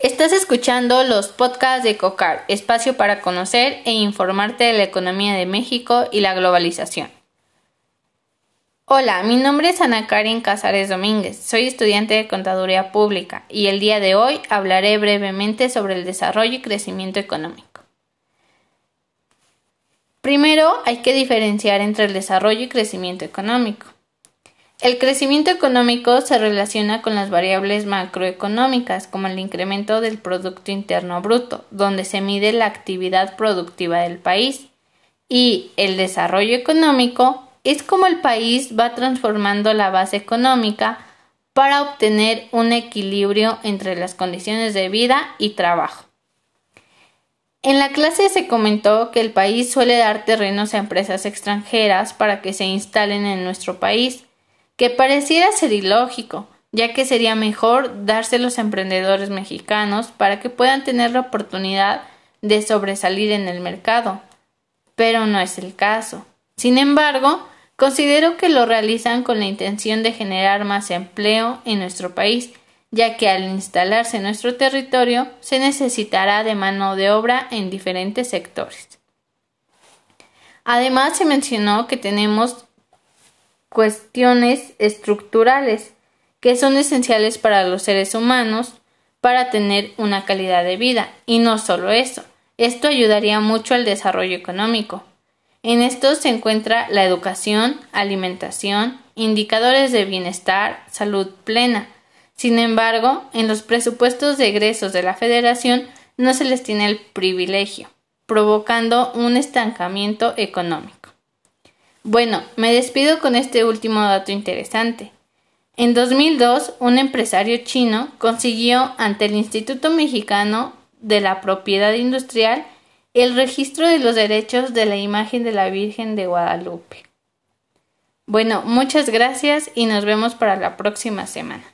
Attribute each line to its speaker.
Speaker 1: Estás escuchando los podcasts de COCAR, espacio para conocer e informarte de la economía de México y la globalización. Hola, mi nombre es Ana Karen Casares Domínguez, soy estudiante de Contaduría Pública y el día de hoy hablaré brevemente sobre el desarrollo y crecimiento económico. Primero hay que diferenciar entre el desarrollo y crecimiento económico. El crecimiento económico se relaciona con las variables macroeconómicas, como el incremento del Producto Interno Bruto, donde se mide la actividad productiva del país, y el desarrollo económico es como el país va transformando la base económica para obtener un equilibrio entre las condiciones de vida y trabajo. En la clase se comentó que el país suele dar terrenos a empresas extranjeras para que se instalen en nuestro país, que pareciera ser ilógico, ya que sería mejor dárselos a emprendedores mexicanos para que puedan tener la oportunidad de sobresalir en el mercado. Pero no es el caso. Sin embargo, Considero que lo realizan con la intención de generar más empleo en nuestro país, ya que al instalarse en nuestro territorio se necesitará de mano de obra en diferentes sectores. Además, se mencionó que tenemos cuestiones estructurales que son esenciales para los seres humanos para tener una calidad de vida. Y no solo eso, esto ayudaría mucho al desarrollo económico, en esto se encuentra la educación, alimentación, indicadores de bienestar, salud plena. Sin embargo, en los presupuestos de egresos de la Federación no se les tiene el privilegio, provocando un estancamiento económico. Bueno, me despido con este último dato interesante. En 2002, un empresario chino consiguió ante el Instituto Mexicano de la Propiedad Industrial el registro de los derechos de la imagen de la Virgen de Guadalupe. Bueno, muchas gracias y nos vemos para la próxima semana.